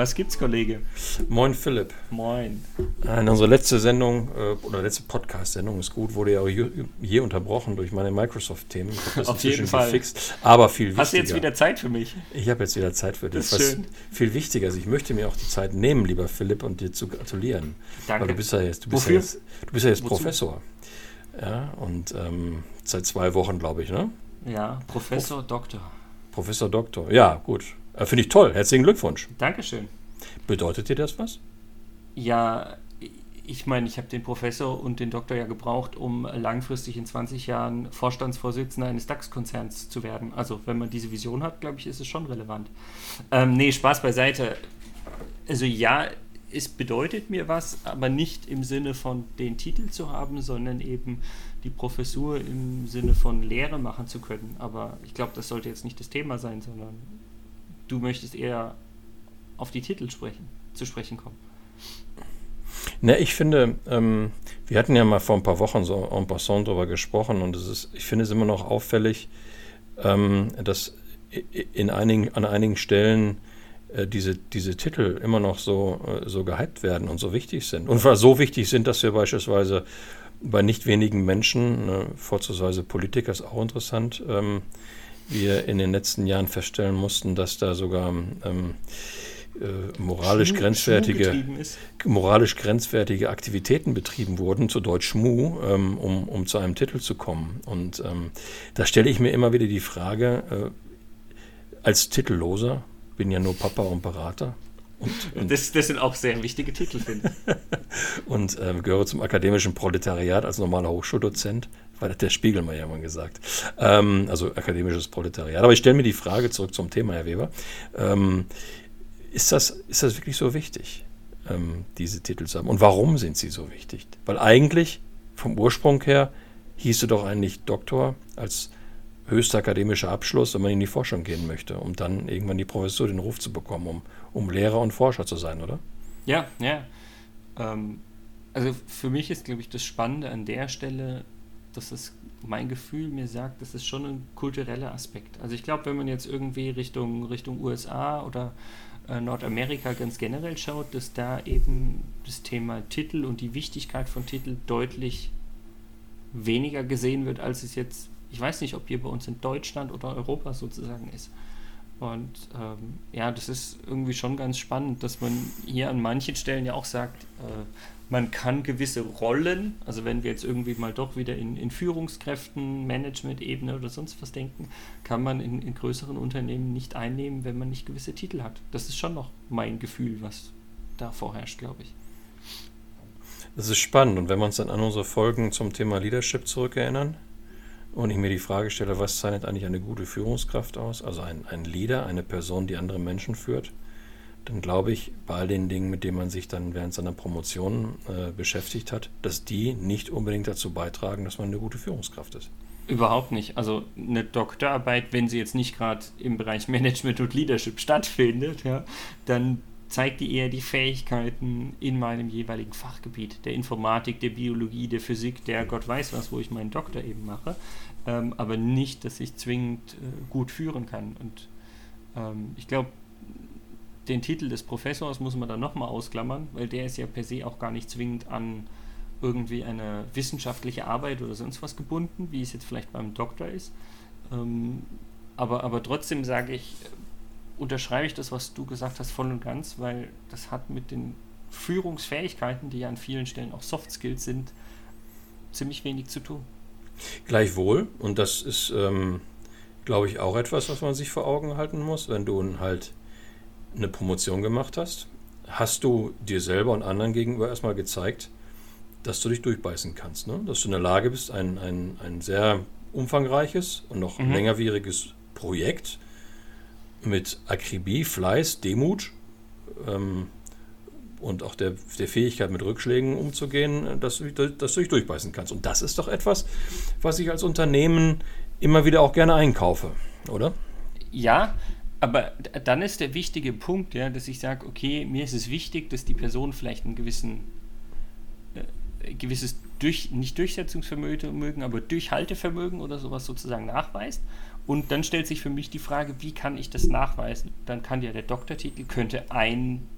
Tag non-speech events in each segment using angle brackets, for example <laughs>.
Was gibt's, Kollege? Moin, Philipp. Moin. In unserer letzte Sendung äh, oder letzte Podcast-Sendung ist gut, wurde ja auch hier unterbrochen durch meine Microsoft-Themen. Auf jeden Fall. Gefixt, aber viel wichtiger. Hast du jetzt wieder Zeit für mich? Ich habe jetzt wieder Zeit für dich. Das ist schön. viel wichtiger ist, ich möchte mir auch die Zeit nehmen, lieber Philipp, und dir zu gratulieren. Danke. Weil du bist ja jetzt, du bist Wofür? ja jetzt, du bist ja jetzt Wozu? Professor. Ja, und ähm, seit zwei Wochen, glaube ich, ne? Ja, Professor, Doktor. Professor Doktor. Ja, gut. Äh, Finde ich toll. Herzlichen Glückwunsch. Dankeschön. Bedeutet dir das was? Ja, ich meine, ich habe den Professor und den Doktor ja gebraucht, um langfristig in 20 Jahren Vorstandsvorsitzender eines DAX-Konzerns zu werden. Also, wenn man diese Vision hat, glaube ich, ist es schon relevant. Ähm, nee, Spaß beiseite. Also, ja, es bedeutet mir was, aber nicht im Sinne von den Titel zu haben, sondern eben die Professur im Sinne von Lehre machen zu können. Aber ich glaube, das sollte jetzt nicht das Thema sein, sondern du möchtest eher auf die Titel sprechen, zu sprechen kommen. Ne, ich finde, ähm, wir hatten ja mal vor ein paar Wochen so en passant darüber gesprochen und es ist, ich finde es immer noch auffällig, ähm, dass in einigen, an einigen Stellen äh, diese, diese Titel immer noch so, äh, so gehypt werden und so wichtig sind. Und zwar so wichtig sind, dass wir beispielsweise bei nicht wenigen Menschen, ne, vorzugsweise Politiker ist auch interessant, ähm, wir in den letzten Jahren feststellen mussten, dass da sogar ähm, äh, moralisch Schmu- grenzwertige ist. moralisch grenzwertige Aktivitäten betrieben wurden, zu Deutsch Schmu, ähm, um, um zu einem Titel zu kommen. Und ähm, da stelle ich mir immer wieder die Frage, äh, als Titelloser, bin ja nur Papa und Berater und, Das, das sind auch sehr wichtige Titel, finde ich. <laughs> und ähm, gehöre zum akademischen Proletariat als normaler Hochschuldozent, weil der Spiegel mal gesagt. Ähm, also akademisches Proletariat. Aber ich stelle mir die Frage zurück zum Thema, Herr Weber. Ähm, ist, das, ist das wirklich so wichtig, ähm, diese Titel zu haben? Und warum sind sie so wichtig? Weil eigentlich vom Ursprung her hieß du doch eigentlich Doktor als höchster akademischer Abschluss, wenn man in die Forschung gehen möchte, um dann irgendwann die Professur, den Ruf zu bekommen, um, um Lehrer und Forscher zu sein, oder? Ja, ja. Ähm, also für mich ist, glaube ich, das Spannende an der Stelle, dass es mein Gefühl mir sagt, das ist schon ein kultureller Aspekt. Also ich glaube, wenn man jetzt irgendwie Richtung, Richtung USA oder äh, Nordamerika ganz generell schaut, dass da eben das Thema Titel und die Wichtigkeit von Titel deutlich weniger gesehen wird, als es jetzt, ich weiß nicht, ob hier bei uns in Deutschland oder Europa sozusagen ist. Und ähm, ja, das ist irgendwie schon ganz spannend, dass man hier an manchen Stellen ja auch sagt, äh, man kann gewisse Rollen, also wenn wir jetzt irgendwie mal doch wieder in, in Führungskräften, Management-Ebene oder sonst was denken, kann man in, in größeren Unternehmen nicht einnehmen, wenn man nicht gewisse Titel hat. Das ist schon noch mein Gefühl, was da vorherrscht, glaube ich. Das ist spannend. Und wenn wir uns dann an unsere Folgen zum Thema Leadership zurückerinnern und ich mir die Frage stelle, was zeichnet eigentlich eine gute Führungskraft aus? Also ein, ein Leader, eine Person, die andere Menschen führt, dann glaube ich, bei all den Dingen, mit denen man sich dann während seiner Promotion äh, beschäftigt hat, dass die nicht unbedingt dazu beitragen, dass man eine gute Führungskraft ist. Überhaupt nicht. Also eine Doktorarbeit, wenn sie jetzt nicht gerade im Bereich <laughs> Management und Leadership stattfindet, ja, dann zeigt die eher die Fähigkeiten in meinem jeweiligen Fachgebiet, der Informatik, der Biologie, der Physik, der Gott weiß was, wo ich meinen Doktor eben mache, ähm, aber nicht, dass ich zwingend äh, gut führen kann. Und ähm, ich glaube, den Titel des Professors muss man dann nochmal ausklammern, weil der ist ja per se auch gar nicht zwingend an irgendwie eine wissenschaftliche Arbeit oder sonst was gebunden, wie es jetzt vielleicht beim Doktor ist. Ähm, aber, aber trotzdem sage ich, unterschreibe ich das, was du gesagt hast, voll und ganz, weil das hat mit den Führungsfähigkeiten, die ja an vielen Stellen auch Soft Skills sind, ziemlich wenig zu tun. Gleichwohl, und das ist, ähm, glaube ich, auch etwas, was man sich vor Augen halten muss, wenn du halt eine Promotion gemacht hast, hast du dir selber und anderen gegenüber erstmal gezeigt, dass du dich durchbeißen kannst. Ne? Dass du in der Lage bist, ein, ein, ein sehr umfangreiches und noch Mhm. längerwieriges Projekt mit Akribie, Fleiß, Demut ähm, und auch der, der Fähigkeit, mit Rückschlägen umzugehen, dass du, dass du dich durchbeißen kannst. Und das ist doch etwas, was ich als Unternehmen immer wieder auch gerne einkaufe, oder? Ja, aber dann ist der wichtige Punkt, ja, dass ich sage, okay, mir ist es wichtig, dass die Person vielleicht einen gewissen, äh, gewisses durch, nicht Durchsetzungsvermögen, aber Durchhaltevermögen oder sowas sozusagen nachweist. Und dann stellt sich für mich die Frage, wie kann ich das nachweisen? Dann kann ja der Doktortitel, könnte ein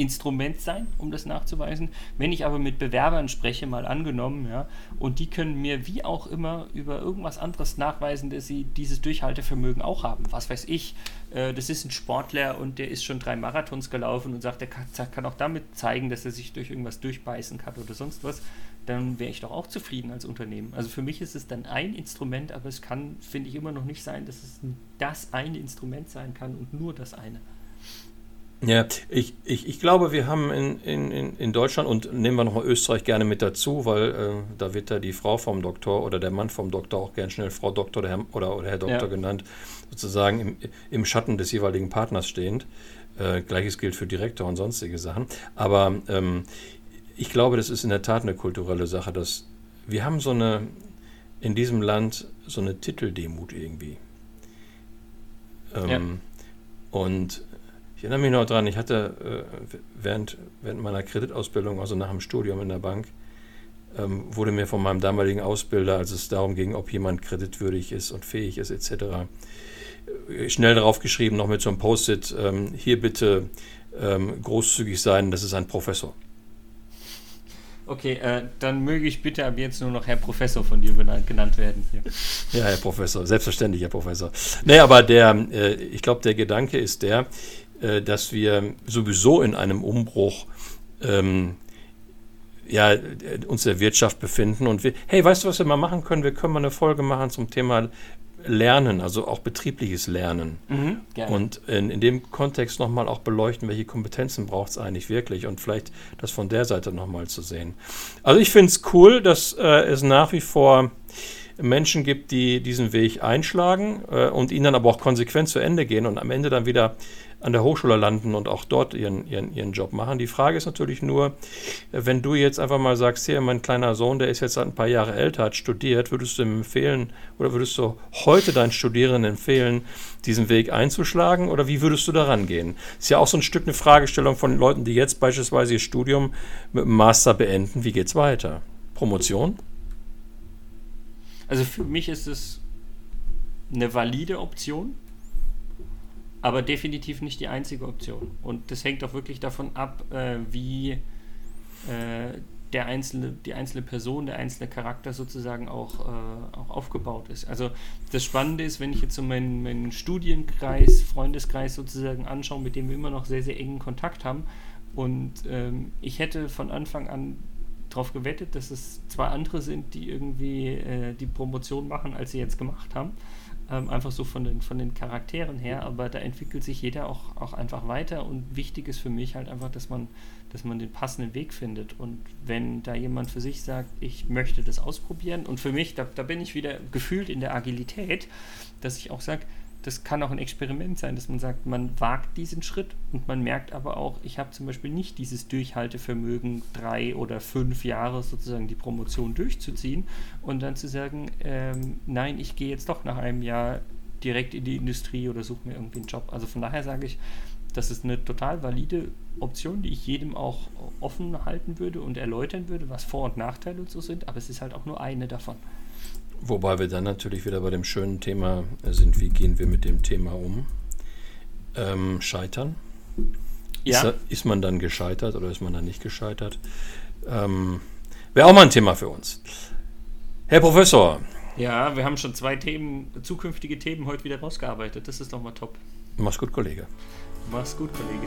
Instrument sein, um das nachzuweisen. Wenn ich aber mit Bewerbern spreche, mal angenommen, ja, und die können mir wie auch immer über irgendwas anderes nachweisen, dass sie dieses Durchhaltevermögen auch haben. Was weiß ich, äh, das ist ein Sportler und der ist schon drei Marathons gelaufen und sagt, er kann, kann auch damit zeigen, dass er sich durch irgendwas durchbeißen kann oder sonst was, dann wäre ich doch auch zufrieden als Unternehmen. Also für mich ist es dann ein Instrument, aber es kann, finde ich, immer noch nicht sein, dass es das eine Instrument sein kann und nur das eine. Ja, ich, ich, ich glaube, wir haben in, in, in Deutschland und nehmen wir nochmal Österreich gerne mit dazu, weil äh, da wird ja die Frau vom Doktor oder der Mann vom Doktor auch gern schnell Frau Doktor oder Herr, oder, oder Herr Doktor ja. genannt, sozusagen im, im Schatten des jeweiligen Partners stehend. Äh, Gleiches gilt für Direktor und sonstige Sachen. Aber ähm, ich glaube, das ist in der Tat eine kulturelle Sache, dass wir haben so eine in diesem Land so eine Titeldemut irgendwie. Ähm, ja. Und ich erinnere mich noch dran, ich hatte äh, während, während meiner Kreditausbildung, also nach dem Studium in der Bank, ähm, wurde mir von meinem damaligen Ausbilder, als es darum ging, ob jemand kreditwürdig ist und fähig ist, etc., äh, schnell darauf geschrieben, noch mit so einem Post-it, ähm, hier bitte ähm, großzügig sein, das ist ein Professor. Okay, äh, dann möge ich bitte ab jetzt nur noch Herr Professor von dir genannt werden. Hier. <laughs> Ja, Herr Professor, selbstverständlich, Herr Professor. Nee, aber der, äh, ich glaube, der Gedanke ist der, äh, dass wir sowieso in einem Umbruch ähm, ja, uns der Wirtschaft befinden und wir, hey, weißt du, was wir mal machen können? Wir können mal eine Folge machen zum Thema Lernen, also auch betriebliches Lernen. Mhm, und in, in, dem Kontext nochmal auch beleuchten, welche Kompetenzen braucht es eigentlich wirklich und vielleicht das von der Seite nochmal zu sehen. Also ich finde es cool, dass äh, es nach wie vor Menschen gibt, die diesen Weg einschlagen äh, und ihn dann aber auch konsequent zu Ende gehen und am Ende dann wieder an der Hochschule landen und auch dort ihren, ihren, ihren Job machen. Die Frage ist natürlich nur, wenn du jetzt einfach mal sagst, hier, mein kleiner Sohn, der ist jetzt ein paar Jahre älter, hat studiert, würdest du ihm empfehlen oder würdest du heute deinen Studierenden empfehlen, diesen Weg einzuschlagen oder wie würdest du daran gehen? Ist ja auch so ein Stück eine Fragestellung von Leuten, die jetzt beispielsweise ihr Studium mit dem Master beenden. Wie geht's weiter? Promotion? Also für mich ist es eine valide Option aber definitiv nicht die einzige Option. Und das hängt auch wirklich davon ab, äh, wie äh, der einzelne, die einzelne Person, der einzelne Charakter sozusagen auch, äh, auch aufgebaut ist. Also das Spannende ist, wenn ich jetzt so meinen, meinen Studienkreis, Freundeskreis sozusagen anschaue, mit dem wir immer noch sehr, sehr engen Kontakt haben. Und ähm, ich hätte von Anfang an darauf gewettet, dass es zwei andere sind, die irgendwie äh, die Promotion machen, als sie jetzt gemacht haben ähm, einfach so von den, von den Charakteren her, aber da entwickelt sich jeder auch, auch einfach weiter und wichtig ist für mich halt einfach, dass man, dass man den passenden Weg findet und wenn da jemand für sich sagt, ich möchte das ausprobieren und für mich, da, da bin ich wieder gefühlt in der Agilität, dass ich auch sage, das kann auch ein Experiment sein, dass man sagt, man wagt diesen Schritt und man merkt aber auch, ich habe zum Beispiel nicht dieses Durchhaltevermögen, drei oder fünf Jahre sozusagen die Promotion durchzuziehen und dann zu sagen, ähm, nein, ich gehe jetzt doch nach einem Jahr direkt in die Industrie oder suche mir irgendwie einen Job. Also von daher sage ich, das ist eine total valide Option, die ich jedem auch offen halten würde und erläutern würde, was Vor- und Nachteile und so sind, aber es ist halt auch nur eine davon. Wobei wir dann natürlich wieder bei dem schönen Thema sind, wie gehen wir mit dem Thema um? Ähm, scheitern. Ja. Ist, ist, man dann gescheitert oder ist man dann nicht gescheitert? Ähm, Wäre auch mal ein Thema für uns. Herr Professor. Ja, wir haben schon zwei Themen, zukünftige Themen heute wieder rausgearbeitet. Das ist doch mal top. Mach's gut, Kollege. Mach's gut, Kollege.